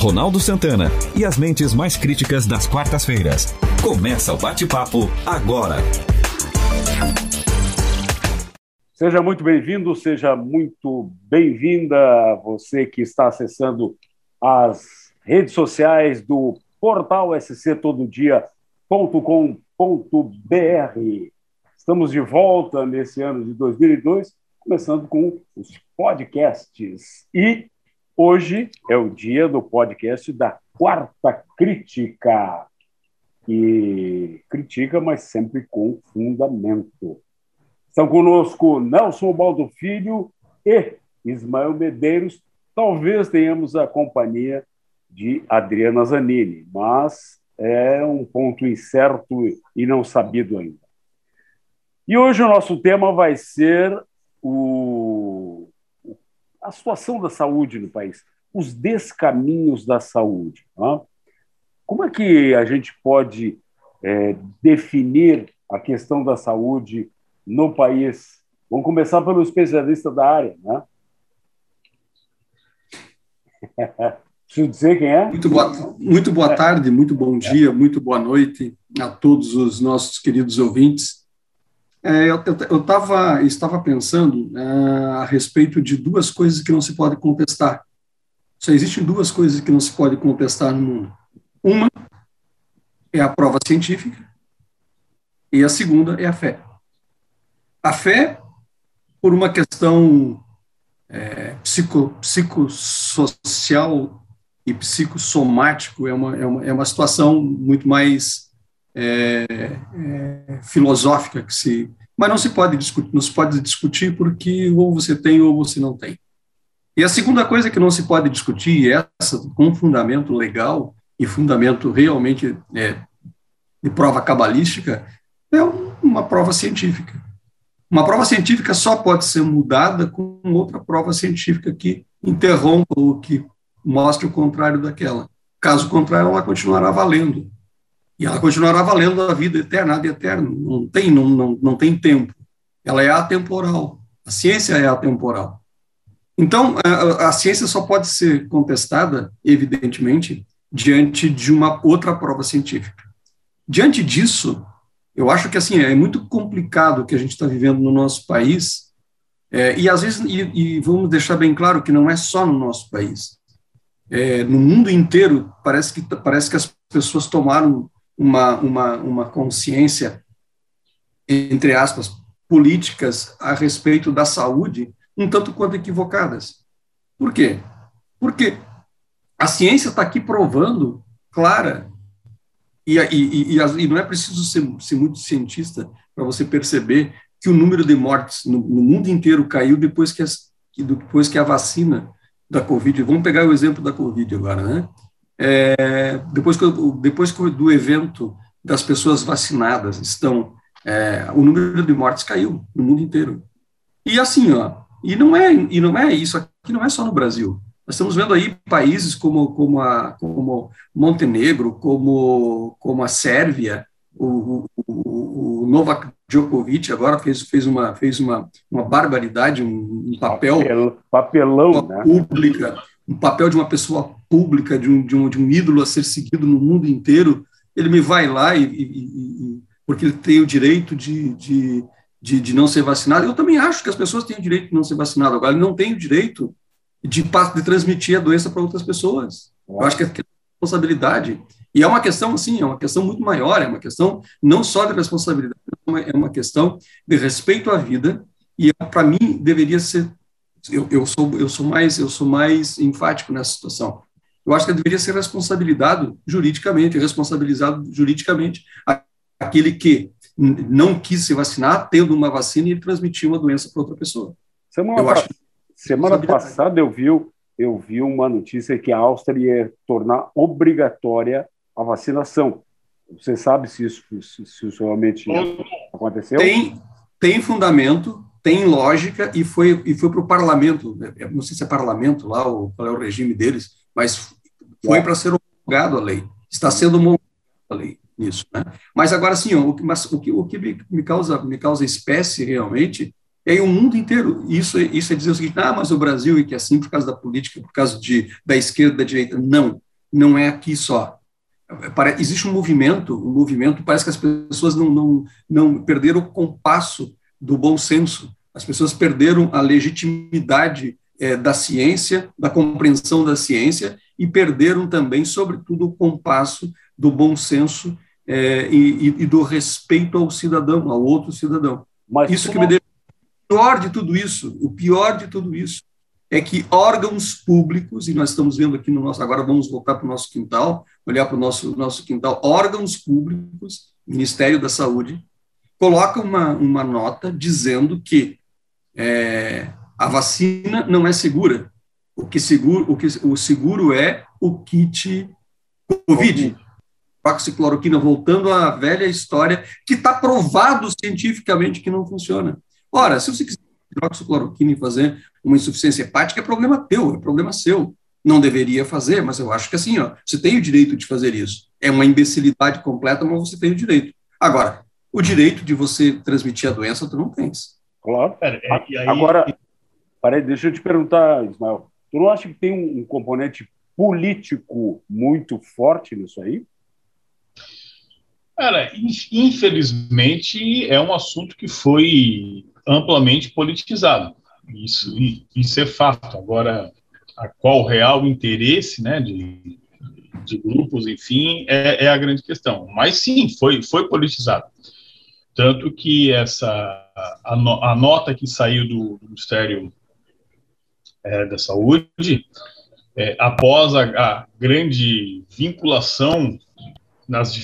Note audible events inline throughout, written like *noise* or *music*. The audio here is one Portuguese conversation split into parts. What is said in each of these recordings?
Ronaldo Santana e as mentes mais críticas das quartas-feiras. Começa o bate-papo agora. Seja muito bem-vindo, seja muito bem-vinda você que está acessando as redes sociais do portal sctododia.com.br. Estamos de volta nesse ano de 2002, começando com os podcasts. E hoje é o dia do podcast da Quarta Crítica, que critica, mas sempre com fundamento. Estão conosco Nelson Baldo Filho e Ismael Medeiros. Talvez tenhamos a companhia de Adriana Zanini, mas é um ponto incerto e não sabido ainda. E hoje o nosso tema vai ser o, a situação da saúde no país, os descaminhos da saúde. Né? Como é que a gente pode é, definir a questão da saúde no país. Vamos começar pelo especialista da área, né? *laughs* Preciso dizer quem é? Muito boa, muito boa tarde, muito bom dia, muito boa noite a todos os nossos queridos ouvintes. É, eu, eu, eu tava, estava pensando é, a respeito de duas coisas que não se pode contestar. Só existem duas coisas que não se pode contestar no mundo. Uma é a prova científica e a segunda é a fé. A fé, por uma questão é, psico, psicossocial e psicossomático, é uma, é uma, é uma situação muito mais é, é, filosófica que se mas não se pode discutir, não se pode discutir porque ou você tem ou você não tem. E a segunda coisa que não se pode discutir, essa com fundamento legal e fundamento realmente é, de prova cabalística, é uma prova científica. Uma prova científica só pode ser mudada com outra prova científica que interrompa ou que mostre o contrário daquela. Caso contrário, ela continuará valendo. E ela continuará valendo a vida eterna, ad eterno. Não tem, não, não, não tem tempo. Ela é atemporal. A ciência é atemporal. Então, a, a ciência só pode ser contestada, evidentemente, diante de uma outra prova científica. Diante disso, eu acho que assim é muito complicado o que a gente está vivendo no nosso país é, e às vezes e, e, vamos deixar bem claro que não é só no nosso país é, no mundo inteiro parece que parece que as pessoas tomaram uma uma, uma consciência entre aspas políticas a respeito da saúde um tanto quanto equivocadas por quê porque a ciência está aqui provando clara e, e, e, e não é preciso ser, ser muito cientista para você perceber que o número de mortes no, no mundo inteiro caiu depois que, as, depois que a vacina da Covid, vamos pegar o exemplo da Covid agora, né? É, depois, que, depois que do evento das pessoas vacinadas estão, é, o número de mortes caiu no mundo inteiro. E assim, ó, e não é, e não é isso aqui, não é só no Brasil. Nós estamos vendo aí países como, como, a, como Montenegro, como, como a Sérvia, o, o, o Novak Djokovic agora fez, fez, uma, fez uma, uma barbaridade, um, papel Papel, papelão, né? pública, um papel de uma pessoa pública, de um, de, um, de um ídolo a ser seguido no mundo inteiro. Ele me vai lá e, e, e porque ele tem o direito de, de, de, de, não ser vacinado. Eu também acho que as pessoas têm o direito de não ser vacinado. Agora, ele não tem o direito de, de transmitir a doença para outras pessoas. Eu acho que é responsabilidade. E é uma questão, assim, é uma questão muito maior, é uma questão não só de responsabilidade, é uma questão de respeito à vida, e para mim deveria ser, eu, eu, sou, eu, sou mais, eu sou mais enfático nessa situação. Eu acho que deveria ser responsabilizado juridicamente, responsabilizado juridicamente aquele que não quis se vacinar, tendo uma vacina e transmitiu uma doença para outra pessoa. Semana eu acho Semana passada eu vi, eu vi uma notícia que a Áustria ia tornar obrigatória a vacinação. Você sabe se isso, se isso realmente aconteceu? Tem, tem fundamento, tem lógica e foi, e foi para o parlamento. Não sei se é parlamento lá, ou qual é o regime deles, mas foi é. para ser homologado a lei. Está sendo homologado a lei nisso. Né? Mas agora, sim, o que, mas, o que, o que me, causa, me causa espécie realmente aí o mundo inteiro, isso, isso é dizer o seguinte, ah, mas o Brasil é que é assim por causa da política, por causa de, da esquerda, da direita. Não. não é aqui só. Existe um movimento, um movimento, parece que as pessoas não, não, não perderam o compasso do bom senso, as pessoas perderam a legitimidade é, da ciência, da compreensão da ciência, e perderam também, sobretudo, o compasso do bom senso é, e, e, do respeito ao cidadão, ao outro cidadão. Mas isso que não... me deixa o pior de tudo isso, o pior de tudo isso é que órgãos públicos, e nós estamos vendo aqui no nosso, agora vamos voltar para o nosso quintal, olhar para o nosso, nosso quintal, órgãos públicos, Ministério da Saúde, colocam uma, uma nota dizendo que é, a vacina não é segura. O que seguro, o que o seguro é o kit COVID. Oxicloroquina, voltando à velha história, que está provado cientificamente que não funciona. Ora, se você quiser hidroxicloroquina e fazer uma insuficiência hepática, é problema teu, é problema seu. Não deveria fazer, mas eu acho que assim, ó, você tem o direito de fazer isso. É uma imbecilidade completa, mas você tem o direito. Agora, o direito de você transmitir a doença, tu não tens. Claro. Pera, é, aí... Agora, peraí, deixa eu te perguntar, Ismael. Tu não acha que tem um, um componente político muito forte nisso aí? Cara, infelizmente é um assunto que foi amplamente politizado. Isso, isso é fato. Agora, a qual real interesse né, de, de grupos, enfim, é, é, a grande questão. Mas sim, foi, foi politizado. Tanto que essa a, a nota que saiu do, do Ministério é, da Saúde, é, após a, a, grande vinculação nas,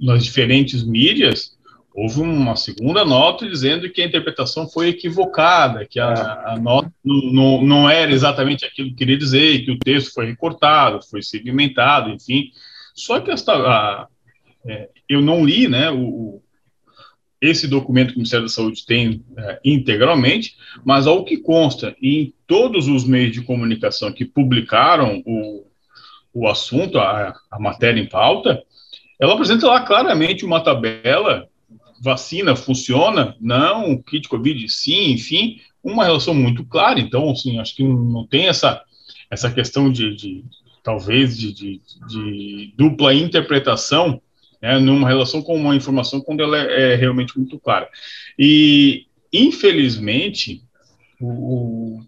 nas diferentes mídias, houve uma segunda nota dizendo que a interpretação foi equivocada, que a, a nota não, não era exatamente aquilo que queria dizer, que o texto foi recortado, foi segmentado, enfim. Só que esta, a, é, eu não li né, o, esse documento que o Ministério da Saúde tem é, integralmente, mas ao que consta em todos os meios de comunicação que publicaram o, o assunto, a, a matéria em pauta, ela apresenta lá claramente uma tabela vacina funciona? Não, kit Covid sim, enfim, uma relação muito clara. Então, assim, acho que não tem essa, essa questão de, de talvez, de, de, de, dupla interpretação né, numa relação com uma informação quando ela é, é realmente muito clara. E, infelizmente, o,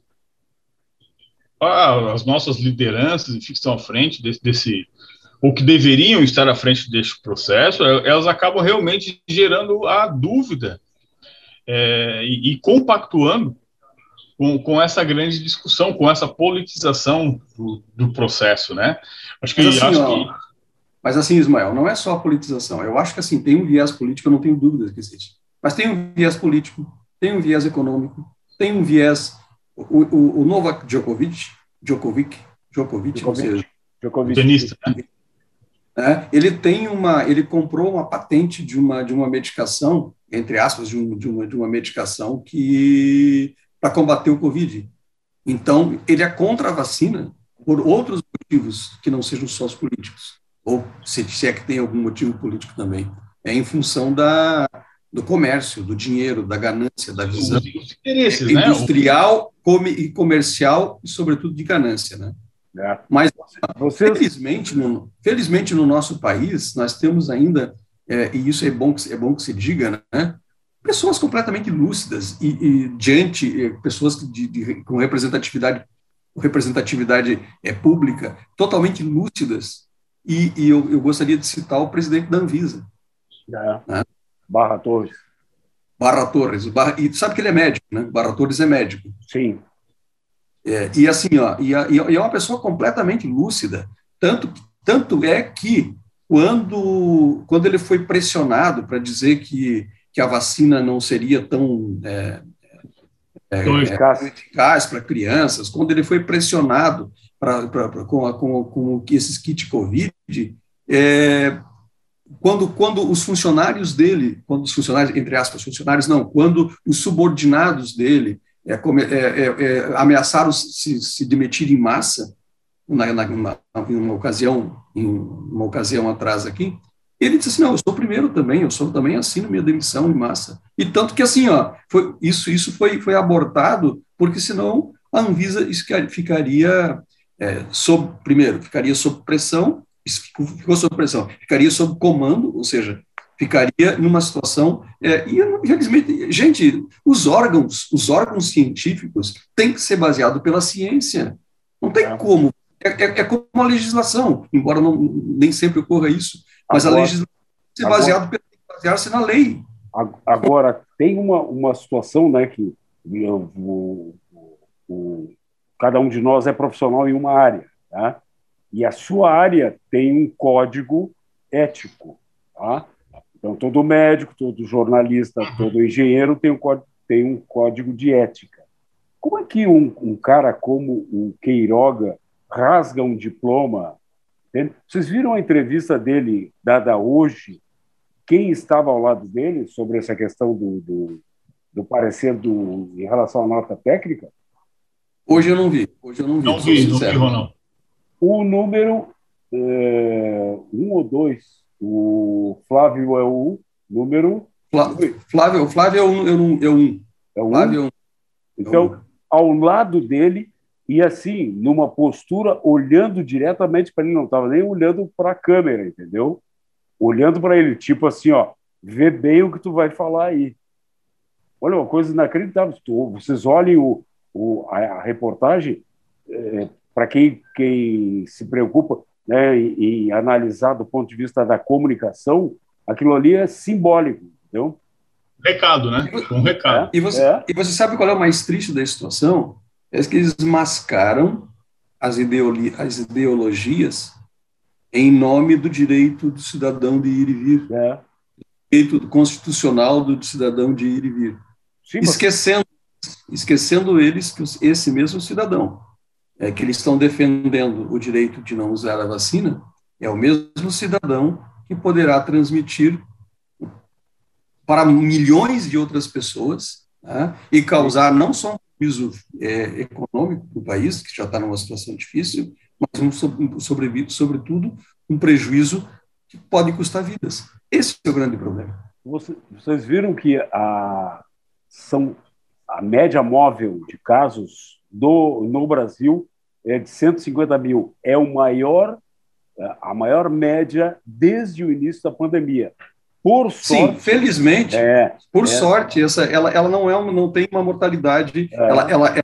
as nossas lideranças que estão à frente desse, desse ou que deveriam estar à frente deste processo, elas acabam realmente gerando a dúvida é, e, e, compactuando com, com, essa grande discussão, com essa politização do, do processo, né? Acho que, mas, assim, acho ó, que... mas assim, Ismael, não é só a politização. Eu acho que assim tem um viés político, eu não tenho dúvidas que existe. Mas tem um viés político, tem um viés econômico, tem um viés o, o, o Novak Djokovic, Djokovic, Djokovic, Djokovic, seja, Djokovic. Tenista, né? Né? Ele tem uma, ele comprou uma patente de uma de uma medicação, entre aspas, de, um, de uma de uma medicação que para combater o COVID. Então ele é contra a vacina por outros motivos que não sejam só os políticos, ou se, se é que tem algum motivo político também. É em função da do comércio, do dinheiro, da ganância, da visão né? industrial né? e comercial e sobretudo de ganância, né? É. Mas, Vocês... felizmente, no, felizmente, no nosso país, nós temos ainda, é, e isso é bom, que, é bom que se diga, né? pessoas completamente lúcidas e, e diante, é, pessoas de, de, com representatividade, representatividade é, pública, totalmente lúcidas, e, e eu, eu, gostaria de citar o presidente da Anvisa. É. Né? Barra Torres. Barra Torres. Barra, e sabe que ele é médico, né? Barra Torres é médico. Sim. É, e assim, ó, e, e é uma pessoa completamente lúcida. Tanto, tanto é que quando, quando ele foi pressionado para dizer que, que a vacina não seria tão é, é, é eficaz para crianças, quando ele foi pressionado com, com, com esses kits Covid, é, quando, quando os funcionários dele, quando os funcionários, entre aspas, funcionários não, quando os subordinados dele é, é, é, é, ameaçaram se, se demitir em massa, na, na, na, em uma ocasião, em uma ocasião atrás aqui, ele disse assim, não, eu sou o primeiro também, eu sou também assino minha demissão em massa. E tanto que assim, ó, foi, isso, isso foi, foi abortado, porque senão a Anvisa ficaria é, sob, primeiro, ficaria sob pressão, ficou sob pressão, ficaria sob comando, ou seja, ficaria numa situação é, e infelizmente gente os órgãos os órgãos científicos têm que ser baseado pela ciência não tem é. como é, é, é, como a legislação embora não, nem sempre ocorra isso mas agora, a legislação tem que ser baseado basear-se na lei agora tem uma, uma situação né que o, o, cada um de nós é profissional em uma área tá? e a sua área tem um código ético tá? Então, todo médico, todo jornalista, todo engenheiro tem um código, tem um código de ética. Como é que um, um cara como o Queiroga rasga um diploma? Vocês viram a entrevista dele dada hoje? Quem estava ao lado dele sobre essa questão do, do, do parecer do, em relação à nota técnica? Hoje eu não vi. Hoje eu não vi. Não vi, não vi, Ronaldo. O número é, um ou dois o Flávio é o número. Flávio, o Flávio é um. É um, é um. É um. Flávio é um. Então, ao lado dele, e assim, numa postura, olhando diretamente para ele, não estava nem olhando para a câmera, entendeu? Olhando para ele, tipo assim, ó, vê bem o que tu vai falar aí. Olha, uma coisa inacreditável. Vocês olhem o, o a, a reportagem, é, para quem, quem se preocupa, né, e, e, analisar do ponto de vista da comunicação, aquilo ali é simbólico, entendeu? Recado, né? Um recado. É, e, você, é. e você sabe qual é o mais triste da situação? É que eles mascaram as, ideoli as ideologias em nome do direito do cidadão de ir e vir. É. Direito constitucional do cidadão de ir e vir. Sim, esquecendo, esquecendo eles que esse mesmo cidadão é, que eles estão defendendo o direito de não usar a vacina, é o mesmo cidadão que poderá transmitir para milhões de outras pessoas né, e causar não só um prejuízo é, econômico do país, que já está numa situação difícil, mas, um, sobre, sobretudo, um prejuízo que pode custar vidas. Esse é o grande problema. Vocês viram que a, são, a média móvel de casos do, no Brasil é de 150 mil. É o maior, a maior média desde o início da pandemia. Por sorte, Sim, felizmente, é, por é, sorte, essa, ela, ela não é uma, não tem uma mortalidade. É. Ela, ela,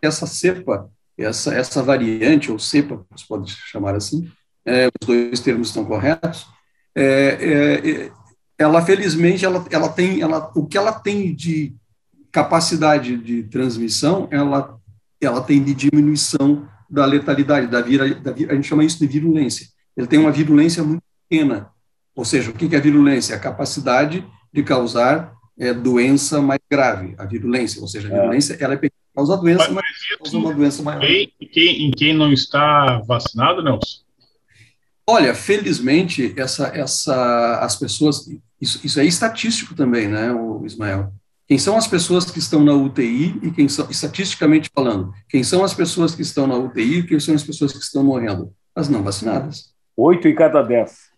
essa cepa, essa, essa variante ou cepa, se pode chamar assim, é, os dois termos estão corretos. É, é, ela felizmente, ela, ela tem, ela, o que ela tem de capacidade de transmissão, ela ela tem de diminuição da letalidade, da, vira, da a gente chama isso de virulência. Ele tem uma virulência muito pequena. Ou seja, o que é a virulência? A capacidade de causar é, doença mais grave, a virulência. Ou seja, a é. virulência ela é pequena, causa doença, mas, mas causa uma doença maior. Em quem, em quem não está vacinado, Nelson? Olha, felizmente, essa, essa, as pessoas, isso, isso é estatístico também, né, o Ismael? Quem são as pessoas que estão na UTI e quem são, estatisticamente falando, quem são as pessoas que estão na UTI e quem são as pessoas que estão morrendo? As não vacinadas. Oito em cada dez.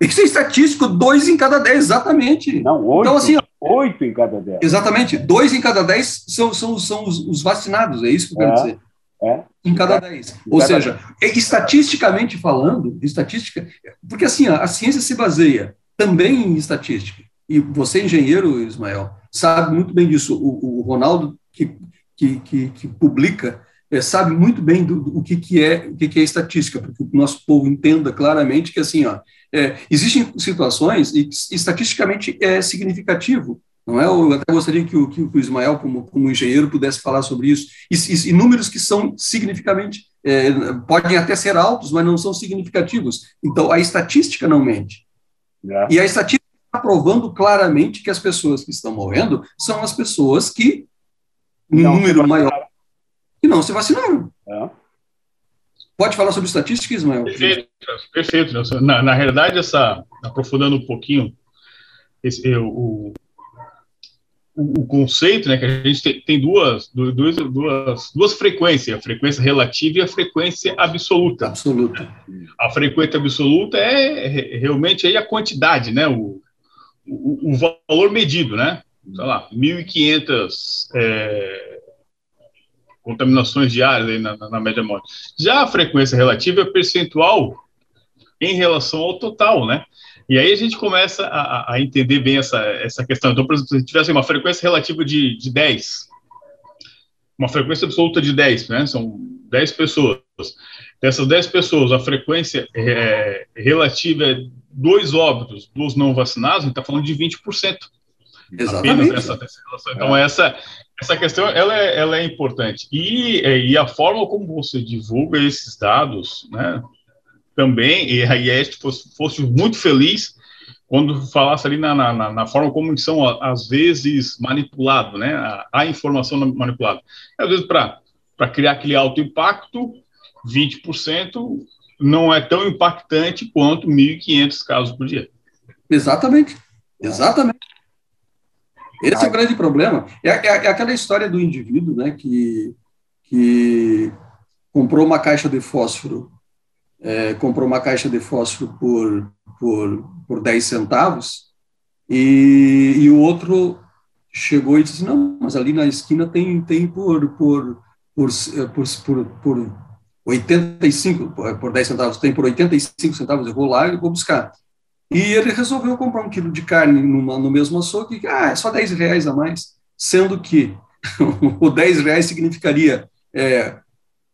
Isso é estatístico, dois em cada dez, exatamente. Não, oito, então, assim, oito em cada dez. Exatamente, dois em cada dez são, são, são os, os vacinados, é isso que eu quero é, dizer. É. Em cada é. dez. Ou cada seja, dez. estatisticamente falando, estatística, porque assim, a, a ciência se baseia também em estatística e você, engenheiro, Ismael, sabe muito bem disso. O, o Ronaldo, que, que, que, que publica, é, sabe muito bem do, do, o que, que é o que, que é estatística, porque o nosso povo entenda claramente que assim, ó, é, existem situações e estatisticamente é significativo. Não é? Eu até gostaria que o, que o Ismael, como, como engenheiro, pudesse falar sobre isso. E, e, e números que são significativamente, é, podem até ser altos, mas não são significativos. Então, a estatística não mente. E a estatística provando claramente que as pessoas que estão morrendo são as pessoas que, em número maior, que não se vacinaram. É. Pode falar sobre estatística, Ismael? Perfeito, perfeito. Na, na realidade, essa, aprofundando um pouquinho, esse, eu, o, o, o, conceito, né, que a gente tem, tem duas, duas, duas, duas frequências, a frequência relativa e a frequência absoluta. Absoluta. A frequência absoluta é, é realmente aí a quantidade, né, o, o, o valor medido, né? Sei lá, 1.500 é, contaminações diárias na, na, na, média móvel. Já a frequência relativa é percentual em relação ao total, né? E aí a gente começa a, a entender bem essa, essa questão. Então, por exemplo, se tivesse uma frequência relativa de, de 10, uma frequência absoluta de 10, né? São 10 pessoas. Dessas 10 pessoas, a frequência é, relativa é dois óbitos dos não vacinados, a gente está falando de 20%. Exatamente. Então, é. essa, essa questão ela é, ela é importante. E, é, e a forma como você divulga esses dados, né, também, e a IEST fosse, fosse muito feliz quando falasse ali na, na, na, forma como são, às vezes, manipulado, né, a, a informação manipulada. Às vezes, para criar aquele alto impacto, 20% não é tão impactante quanto 1.500 casos por dia. Exatamente, exatamente. Esse é o grande problema. É, é, é, aquela história do indivíduo né, que, que comprou uma caixa de fósforo, é, comprou uma caixa de fósforo por, por, por 10 centavos, e, e o outro chegou e disse, não, mas ali na esquina tem, tem por, por, por, por, por, por 85, por 10 centavos, tem por 85 centavos, eu vou lá e vou buscar. E ele resolveu comprar um quilo de carne numa, no mesmo açougue, ah, é só 10 reais a mais, sendo que *laughs* o 10 reais significaria é,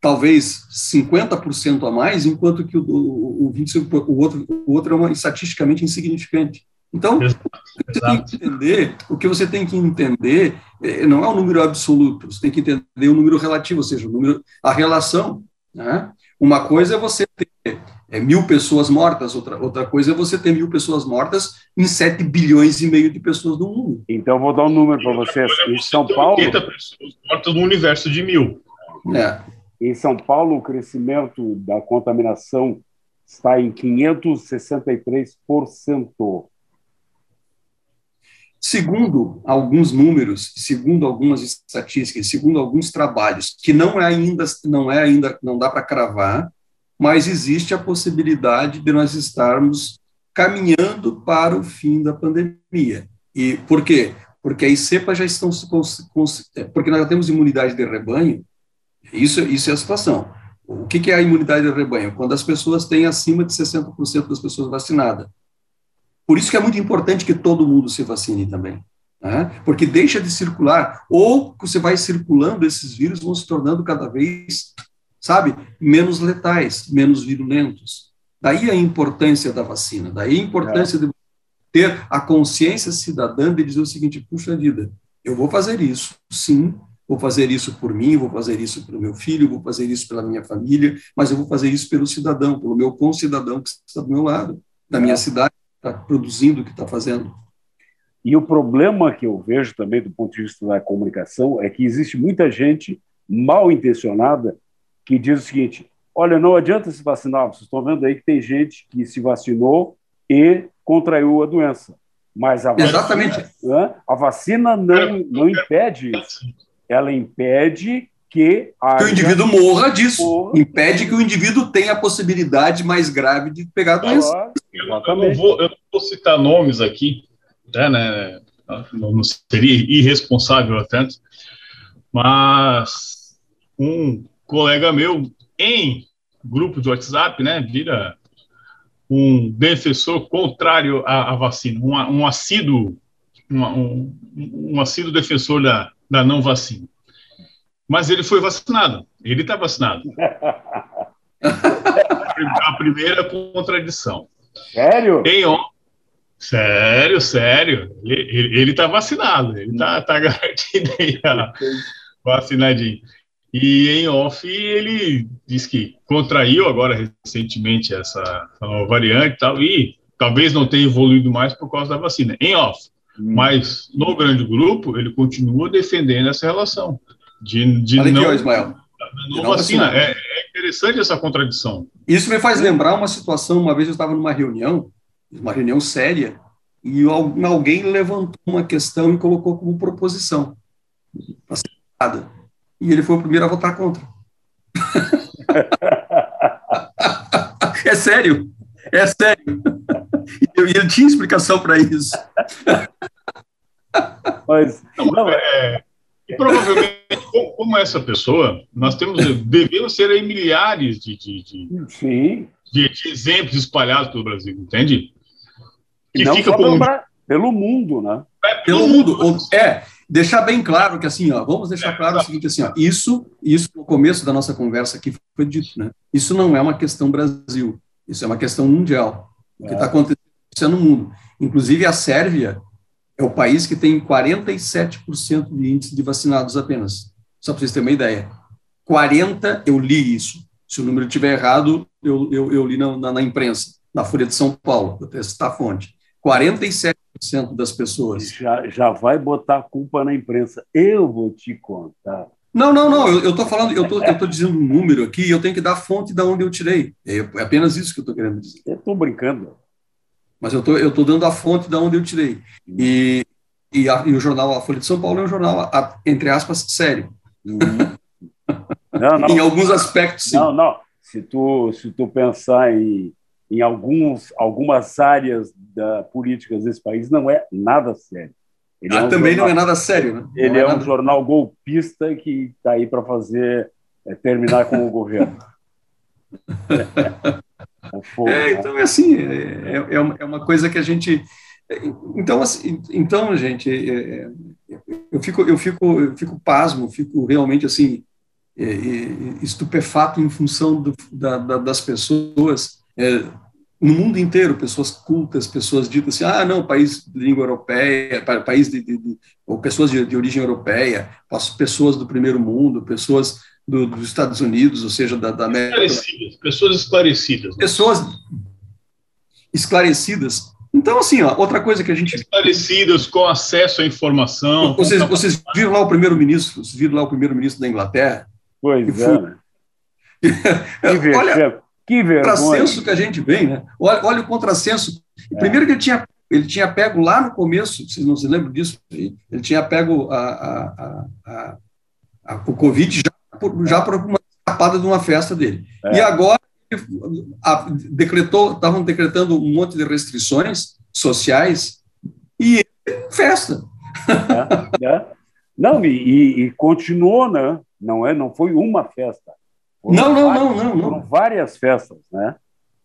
talvez 50% a mais, enquanto que o, o, o, 25, o, outro, o outro é uma, estatisticamente insignificante. Então, Exato. você tem que entender, o que você tem que entender é, não é o número absoluto, você tem que entender o número relativo, ou seja, o número, a relação. Né? Uma coisa é você ter é, mil pessoas mortas, outra, outra coisa é você ter mil pessoas mortas em 7 bilhões e meio de pessoas no mundo. Então, vou dar um número para vocês. Em São Paulo. 80 pessoas mortas no universo de mil. É. Em São Paulo, o crescimento da contaminação está em 563%. Segundo alguns números, segundo algumas estatísticas, segundo alguns trabalhos, que não é ainda, não é ainda, não dá para cravar, mas existe a possibilidade de nós estarmos caminhando para o fim da pandemia. E por quê? Porque as cepas já estão se é, porque nós já temos imunidade de rebanho. Isso, isso é a situação. O que, que é a imunidade de rebanho? Quando as pessoas têm acima de 60% das pessoas vacinadas. Por isso que é muito importante que todo mundo se vacine também. Né? Porque deixa de circular, ou você vai circulando, esses vírus vão se tornando cada vez sabe, menos letais, menos virulentos. Daí a importância da vacina, daí a importância é. de ter a consciência cidadã de dizer o seguinte: puxa vida, eu vou fazer isso, sim, vou fazer isso por mim, vou fazer isso pelo meu filho, vou fazer isso pela minha família, mas eu vou fazer isso pelo cidadão, pelo meu concidadão que está do meu lado, da minha é. cidade, está produzindo o que está fazendo. E o problema que eu vejo também do ponto de vista da comunicação é que existe muita gente mal intencionada que diz o seguinte: olha, não adianta se vacinar, vocês estão vendo aí que tem gente que se vacinou e contraiu a doença. Mas a Exatamente. vacina, a vacina não, não impede isso. Ela impede que, que o indivíduo morra disso. Impede que o indivíduo tenha a possibilidade mais grave de pegar a doença. Eu, eu, não, vou, eu não vou citar nomes aqui, né, né, não seria irresponsável tanto, mas um colega meu em grupo de WhatsApp, né, vira um defensor contrário à, à vacina, um, um assíduo, um, um, assíduo defensor da, da não vacina. Mas ele foi vacinado, ele está vacinado. *laughs* a primeira contradição. Sério? Em, sério, sério. Ele está vacinado, ele está tá garantido aí, vacinadinho. E em off ele diz que contraiu agora recentemente essa, nova variante e tal, e talvez não tenha evoluído mais por causa da vacina. Em off. Hum. Mas no grande grupo ele continua defendendo essa relação de, de Olha não. Aqui, Ismael. Não, não vacina. É, é, interessante essa contradição. Isso me faz lembrar uma situação. Uma vez eu estava numa reunião, uma reunião séria, e alguém levantou uma questão e colocou como proposição. Acertada e ele foi o primeiro a votar contra. *laughs* é sério, é sério. E ele tinha explicação para isso. Mas, não, é, e provavelmente como essa pessoa, nós temos, devemos ser aí milhares de, de, de, Sim. de, de exemplos espalhados pelo Brasil, entende? E Que não fica só por pelo, um- pelo mundo, né? pelo mundo. Ou- É, deixar bem claro que assim, ó, vamos deixar claro o seguinte assim, ó, isso, isso no começo da nossa conversa aqui foi dito, né? Isso não é uma questão Brasil, isso é uma questão mundial. O que É. está acontecendo no mundo. Inclusive a Sérvia é o país que tem 47% de índice de vacinados apenas. Só para vocês terem uma ideia. 40, eu li isso. Se o número estiver errado, eu, eu, eu li na, na, na imprensa, na Folha de São Paulo, vou testar a fonte. 47% das pessoas Já, já vai botar a culpa na imprensa. Eu vou te contar. Não, não, não. Eu estou falando, eu tô, eu tô dizendo um número aqui. e Eu tenho que dar a fonte da onde eu tirei. É é apenas isso que eu estou querendo dizer. Eu estou brincando. Mas eu tô, eu tô dando a fonte da onde eu tirei. E, e, a- e o jornal A Folha de São Paulo é um jornal a- entre aspas sério. Uhum. Não, não. *laughs* Em alguns aspectos, sim. Não, não. Se tu, se tu pensar em, em alguns, algumas áreas da, políticas desse país, não é nada sério. Ele Ah, um também não jornal- é nada sério, né? Ele Não é, um nada- jornal golpista que está aí para fazer é, terminar com o governo. *laughs* É fogo, É, né? então é assim, é, é, é uma, é uma coisa que a gente. Então, assim, então gente, é, é, eu, fico, eu, fico, eu fico pasmo, fico realmente assim, é, é, estupefato em função do, da, da- das pessoas é, no mundo inteiro, pessoas cultas, pessoas ditas assim, ah, não, país de língua europeia, pa- país de, de- de- ou pessoas de, de origem europeia, pessoas do primeiro mundo, pessoas do- dos Estados Unidos, ou seja, da, da América Esclarecidas, pessoas esclarecidas. né? pessoas esclarecidas. Então, assim, ó, outra coisa que a gente. Esclarecidas, com acesso à informação. Vocês, com- vocês viram lá o primeiro-ministro, vocês viram lá o primeiro-ministro da Inglaterra? Pois que é. foi-? Que *laughs* Olha vexame. Que o vergonha. contrassenso que a gente vem, né? Olha, olha o contrassenso. É. Primeiro que ele tinha, ele tinha pego lá no começo, vocês não se lembram disso? Ele tinha pego a, a, a, a- a- o Covid já já por uma escapada de uma festa dele. É. E agora a- decretou, estavam decretando um monte de restrições sociais e festa. né? Né? Não, e, e- continuou, né? Não, é, não foi uma festa. Foram Não, não, várias- não, não, não. Foram várias festas, né?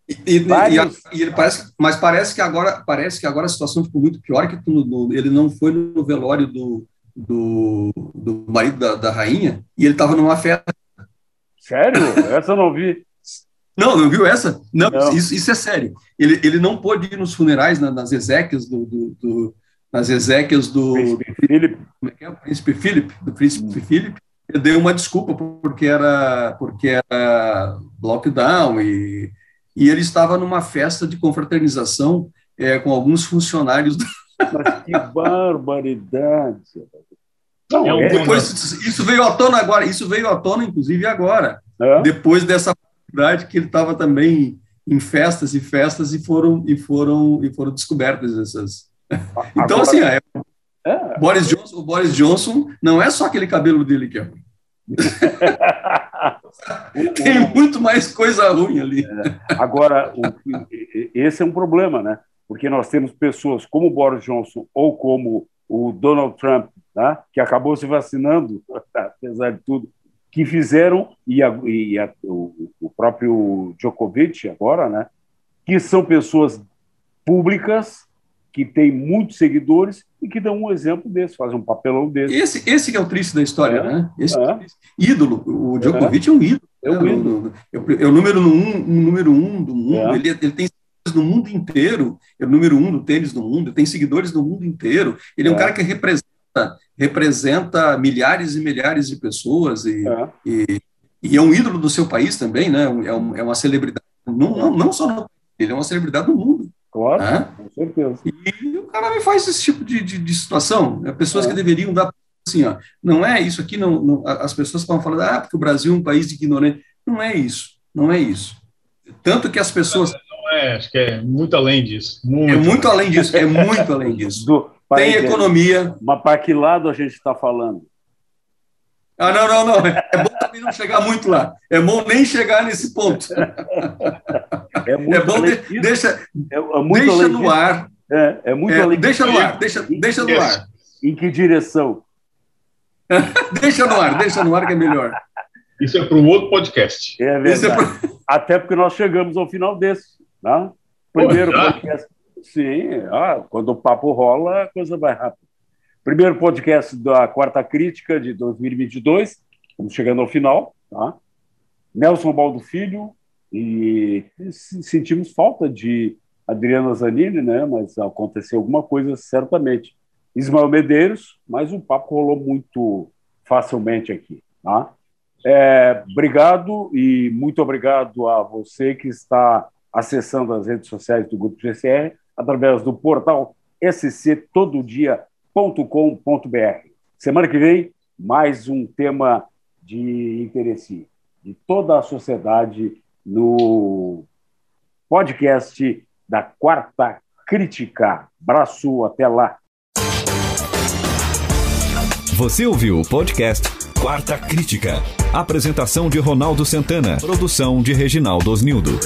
E, e- a- e ele parece, mas parece que agora parece que agora a situação ficou muito pior que no- no- ele não foi no velório do, do, do marido da, da rainha e ele estava numa festa. Sério? *laughs* Essa eu não vi. Não, não viu essa? Não, Não. Isso, isso é sério. Ele, ele não pôde ir nos funerais na- nas exéquias do, do- do- nas exéquias do, Príncipe Philip. como é que é? O príncipe Philip, do príncipe Hum. Philip, ele deu uma desculpa porque era porque era lockdown e, e ele estava numa festa de confraternização é, com alguns funcionários. do- Mas que barbaridade. Não, É um é, Depois isso veio à tona agora, isso veio à tona inclusive agora, é, depois dessa oportunidade que ele estava também em festas e festas e foram e foram e foram descobertas essas. *laughs* Então agora- assim, é, é. Boris Johnson, o Boris Johnson não é só aquele cabelo dele que é ruim. *laughs* Tem muito mais coisa ruim ali. Agora, o- esse é um problema, né? Porque nós temos pessoas como o Boris Johnson ou como o Donald Trump, tá? que acabou se vacinando, *laughs* apesar de tudo, que fizeram, e, a- e a- o, o próprio Djokovic agora, né? que são pessoas públicas, que têm muitos seguidores e que dão um exemplo desse, fazem um papelão desse. Esse, esse que é o triste da história, É. né? Esse É. é ídolo. O Djokovic é, um ídolo. É um né? ídolo. É o- é o número um, um número um do mundo. É. Ele, ele tem no mundo inteiro. É o número um do tênis do mundo. Tem seguidores no mundo inteiro. Ele é, um É. cara que representa representa milhares e milhares de pessoas e, É. e, e é um ídolo do seu país também, né? É, um- é uma celebridade. Não, não, não só no ele é uma celebridade no mundo. Claro, né? com certeza. E o cara me faz esse tipo de, de, de situação. né? Pessoas É. que deveriam dar assim, ó, não é isso aqui, não, não- as pessoas estão falando, ah, porque o Brasil é um país ignorante. Não é isso, não é isso. Tanto que as pessoas. É, acho que é muito além disso. Muito. É muito além disso, é muito além disso. *laughs* Do, Tem economia. Mas para que lado a gente está falando? Ah, não, não, não. É bom também não chegar muito lá. É bom nem chegar nesse ponto. É muito É bom, além de- deixa, É, é muito deixa no disso. ar. É, é muito É, além deixa disso. no ar, deixa, deixa no ar. Em que direção? *laughs* deixa no ar, deixa no ar que é melhor. Isso é para um outro podcast. É, é verdade. É pra... Até porque nós chegamos ao final desse. Né? Primeiro Pô, podcast. Sim, ah, quando o papo rola, a coisa vai rápido. Primeiro podcast da Quarta Crítica de 2022. Estamos chegando ao final. Tá? Nelson Baldo Filho, e sentimos falta de Adriana Zanini, né? mas aconteceu alguma coisa certamente. Ismael Medeiros, mas o papo rolou muito facilmente aqui. Tá? É, obrigado e muito obrigado a você que está acessando as redes sociais do Grupo GCR através do portal sctododia.com.br. Semana que vem, mais um tema de interesse de toda a sociedade no podcast da Quarta Crítica. Abraço, até lá. Você ouviu o podcast Quarta Crítica. Apresentação de Ronaldo Santana. Produção de Reginaldo Osnildo.